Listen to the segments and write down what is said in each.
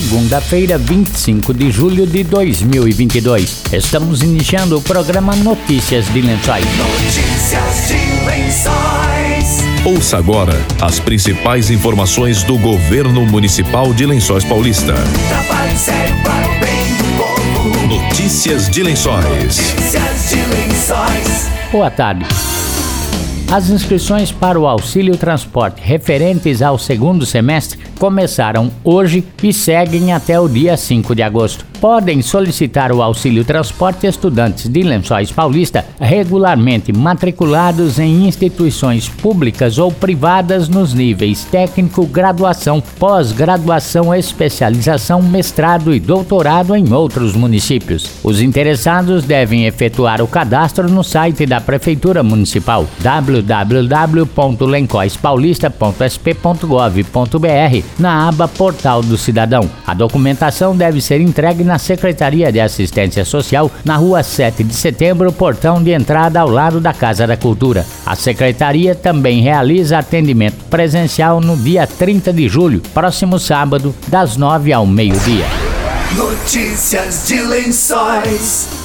segunda-feira, 25 de julho de 2022. Estamos iniciando o programa Notícias de Lençóis. Notícias de Lençóis. Ouça agora as principais informações do governo municipal de Lençóis Paulista. Notícias de Lençóis. Notícias de Lençóis. Boa tarde. As inscrições para o auxílio transporte referentes ao segundo semestre começaram hoje e seguem até o dia 5 de agosto. Podem solicitar o auxílio transporte estudantes de Lençóis Paulista regularmente matriculados em instituições públicas ou privadas nos níveis técnico, graduação, pós-graduação, especialização, mestrado e doutorado em outros municípios. Os interessados devem efetuar o cadastro no site da Prefeitura Municipal www.lencoispaulista.sp.gov.br na aba Portal do Cidadão. A documentação deve ser entregue na Secretaria de Assistência Social, na rua 7 de setembro, portão de entrada ao lado da Casa da Cultura. A Secretaria também realiza atendimento presencial no dia 30 de julho, próximo sábado, das 9 ao meio-dia. Notícias de Lençóis.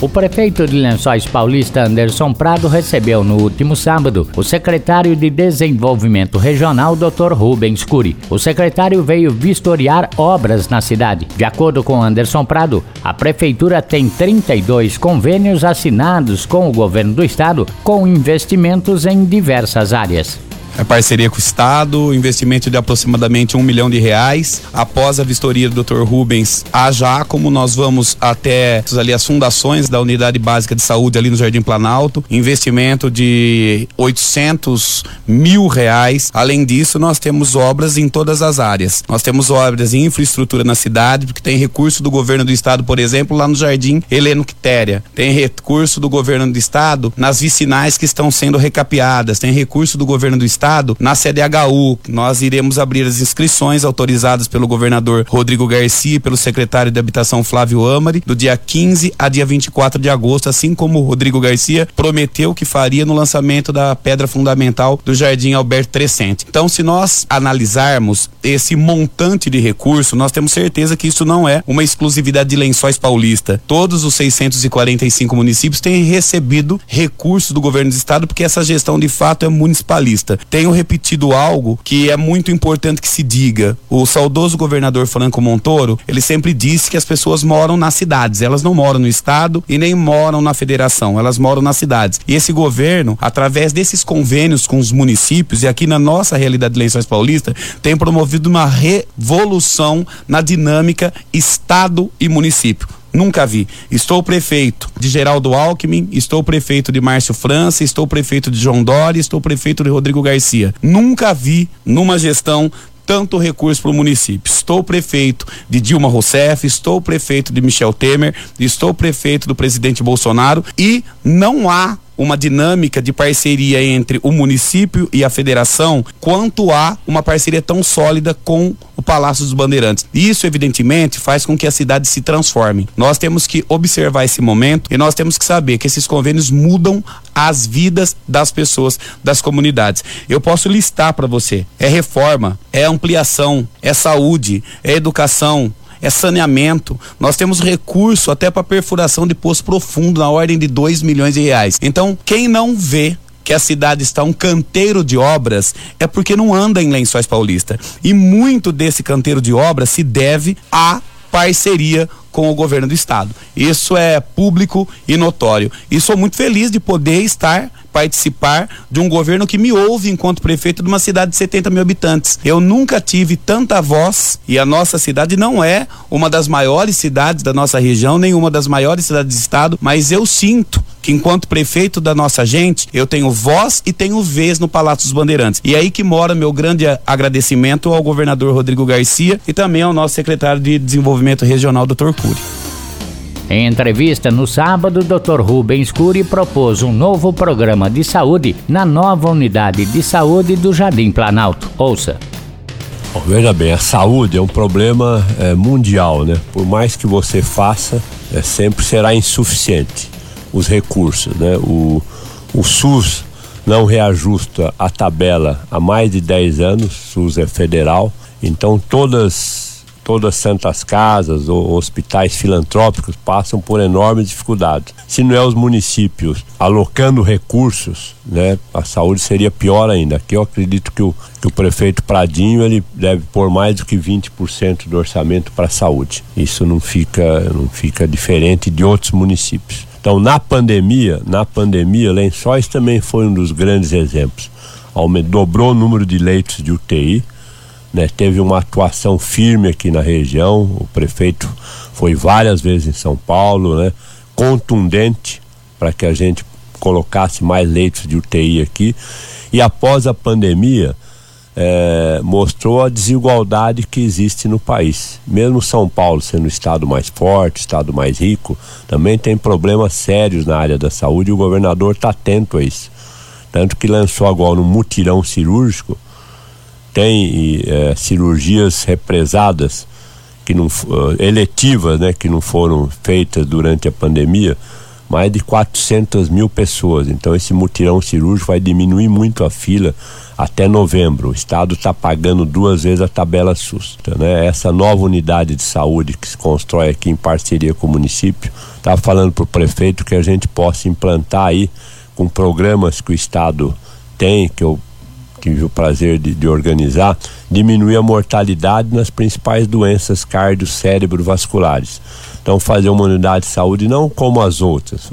O prefeito de Lençóis Paulista, Anderson Prado, recebeu no último sábado o secretário de Desenvolvimento Regional, Dr. Rubens Curi. O secretário veio vistoriar obras na cidade. De acordo com Anderson Prado, a prefeitura tem 32 convênios assinados com o governo do estado com investimentos em diversas áreas é parceria com o Estado, investimento de aproximadamente um milhão de reais. Após a vistoria do Dr. Rubens, há já como nós vamos até ali as fundações da Unidade Básica de Saúde ali no Jardim Planalto, investimento de 800 mil reais. Além disso, nós temos obras em todas as áreas. Nós temos obras em infraestrutura na cidade, porque tem recurso do governo do estado, por exemplo, lá no Jardim Heleno Quitéria. Tem recurso do governo do estado nas vicinais que estão sendo recapeadas. Tem recurso do governo do estado na CDHU. Nós iremos abrir as inscrições autorizadas pelo governador Rodrigo Garcia e pelo secretário de Habitação Flávio Amari, do dia 15 a dia 24 de agosto, assim como o Rodrigo Garcia prometeu que faria no lançamento da pedra fundamental do Jardim Alberto Trescente. Então, se nós analisarmos esse montante de recurso, nós temos certeza que isso não é uma exclusividade de Lençóis Paulista. Todos os 645 municípios têm recebido recursos do governo do estado porque essa gestão de fato é municipalista. Tenho repetido algo que é muito importante que se diga. O saudoso governador Franco Montoro, ele sempre disse que as pessoas moram nas cidades, elas não moram no estado e nem moram na federação, elas moram nas cidades. E esse governo, através desses convênios com os municípios e aqui na nossa realidade de Lençóis Paulista, tem promovido uma revolução na dinâmica estado e município Nunca vi. Estou prefeito de Geraldo Alckmin, estou prefeito de Márcio França, estou prefeito de João Dória, estou prefeito de Rodrigo Garcia. Nunca vi numa gestão tanto recurso para o município. Estou prefeito de Dilma Rousseff, estou prefeito de Michel Temer, estou prefeito do presidente Bolsonaro e não há uma dinâmica de parceria entre o município e a federação, quanto há uma parceria tão sólida com o Palácio dos Bandeirantes. Isso, evidentemente, faz com que a cidade se transforme. Nós temos que observar esse momento e nós temos que saber que esses convênios mudam as vidas das pessoas, das comunidades. Eu posso listar para você: é reforma, é ampliação, é saúde, é educação, é saneamento. Nós temos recurso até para perfuração de poço profundo na ordem de 2 milhões de reais. Então, quem não vê que a cidade está um canteiro de obras é porque não anda em Lençóis Paulista. E muito desse canteiro de obras se deve à parceria com o governo do estado. Isso é público e notório. E sou muito feliz de poder estar participar de um governo que me ouve enquanto prefeito de uma cidade de 70 mil habitantes. Eu nunca tive tanta voz e a nossa cidade não é uma das maiores cidades da nossa região, nem uma das maiores cidades do estado, mas eu sinto que enquanto prefeito da nossa gente, eu tenho voz e tenho vez no Palácio dos Bandeirantes. E é aí que mora meu grande agradecimento ao governador Rodrigo Garcia e também ao nosso secretário de Desenvolvimento Regional, Dr. Cury. Em entrevista no sábado, Dr. Rubens Cury propôs um novo programa de saúde na nova unidade de saúde do Jardim Planalto. Ouça. Bom, veja bem, a saúde é um problema é, mundial, né? Por mais que você faça, é, sempre será insuficiente os recursos, né? O, o SUS não reajusta a tabela há mais de 10 anos, SUS é federal, então todas todas as santas casas ou hospitais filantrópicos passam por enormes dificuldades. Se não é os municípios alocando recursos, né, a saúde seria pior ainda. Aqui eu acredito que o, que o prefeito Pradinho ele deve pôr mais do que 20% do orçamento para a saúde. Isso não fica, não fica diferente de outros municípios. Então, na pandemia, na pandemia, Lençóis também foi um dos grandes exemplos. Dobrou o número de leitos de UTI, né? Teve uma atuação firme aqui na região. O prefeito foi várias vezes em São Paulo, né? Contundente para que a gente colocasse mais leitos de UTI aqui. E após a pandemia, é, mostrou a desigualdade que existe no país. Mesmo São Paulo sendo o estado mais forte, estado mais rico, também tem problemas sérios na área da saúde e o governador está atento a isso. Tanto que lançou agora um mutirão cirúrgico, tem é, cirurgias represadas, que não, uh, eletivas, né, que não foram feitas durante a pandemia, mais de 400 mil pessoas. Então esse mutirão cirúrgico vai diminuir muito a fila até novembro. O Estado está pagando duas vezes a tabela SUS. Então, né, essa nova unidade de saúde que se constrói aqui em parceria com o município, estava falando para o prefeito que a gente possa implantar aí com programas que o Estado tem, que eu tive o prazer de, de organizar, diminuir a mortalidade nas principais doenças cardio-cérebro-vasculares. Então, fazer uma unidade de saúde não como as outras,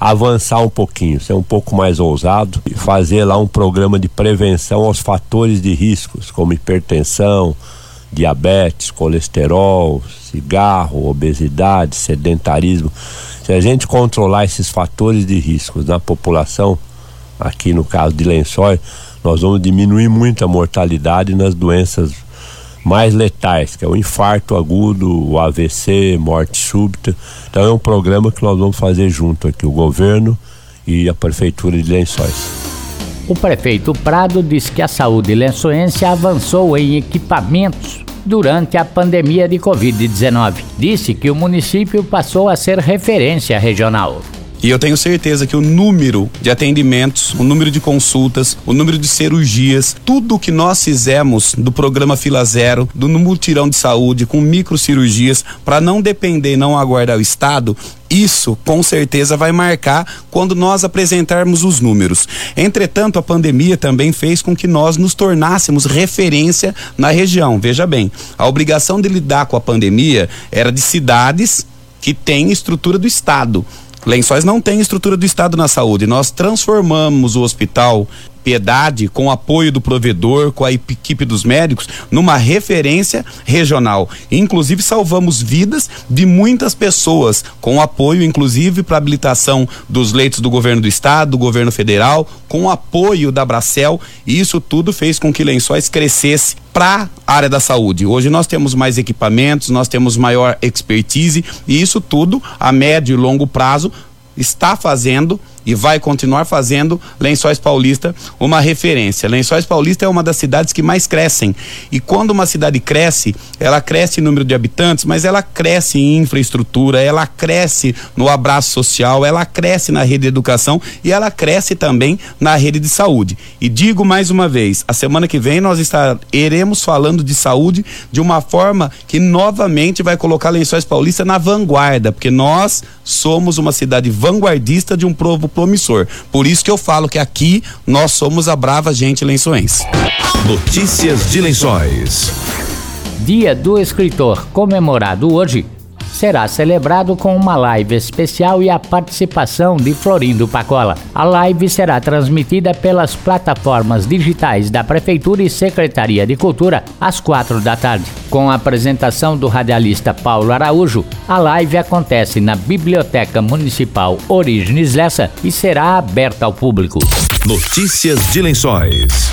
avançar um pouquinho, ser um pouco mais ousado e fazer lá um programa de prevenção aos fatores de riscos, como hipertensão, diabetes, colesterol, cigarro, obesidade, sedentarismo. Se a gente controlar esses fatores de riscos na população, aqui no caso de lençóis, nós vamos diminuir muito a mortalidade nas doenças mais letais, que é o infarto agudo, o AVC, morte súbita. Então é um programa que nós vamos fazer junto aqui, o governo e a prefeitura de Lençóis. O prefeito Prado diz que a saúde lençoense avançou em equipamentos durante a pandemia de Covid-19. Disse que o município passou a ser referência regional. E eu tenho certeza que o número de atendimentos, o número de consultas, o número de cirurgias, tudo que nós fizemos do programa Fila Zero, do multirão de saúde, com microcirurgias, para não depender, não aguardar o Estado, isso com certeza vai marcar quando nós apresentarmos os números. Entretanto, a pandemia também fez com que nós nos tornássemos referência na região. Veja bem, a obrigação de lidar com a pandemia era de cidades que têm estrutura do Estado. Lençóis não tem estrutura do Estado na saúde. Nós transformamos o hospital Piedade, com o apoio do provedor, com a equipe dos médicos, numa referência regional. Inclusive, salvamos vidas de muitas pessoas, com apoio, inclusive, para habilitação dos leitos do governo do estado, do governo federal, com apoio da Bracel. E isso tudo fez com que Lençóis crescesse para a área da saúde. Hoje nós temos mais equipamentos, nós temos maior expertise e isso tudo a médio e longo prazo está fazendo e vai continuar fazendo Lençóis Paulista uma referência. Lençóis Paulista é uma das cidades que mais crescem. E quando uma cidade cresce, ela cresce em número de habitantes, mas ela cresce em infraestrutura, ela cresce no abraço social, ela cresce na rede de educação e ela cresce também na rede de saúde. E digo mais uma vez, a semana que vem nós estaremos falando de saúde de uma forma que novamente vai colocar Lençóis Paulista na vanguarda, porque nós somos uma cidade vanguardista de um povo promissor. Por isso que eu falo que aqui nós somos a brava gente lençoense. Notícias de Lençóis. Dia do Escritor, comemorado hoje, será celebrado com uma live especial e a participação de Florindo Pacola. A live será transmitida pelas plataformas digitais da Prefeitura e Secretaria de Cultura às quatro da tarde. Com a apresentação do radialista Paulo Araújo, a live acontece na Biblioteca Municipal Origens Lessa e será aberta ao público. Notícias de Lençóis.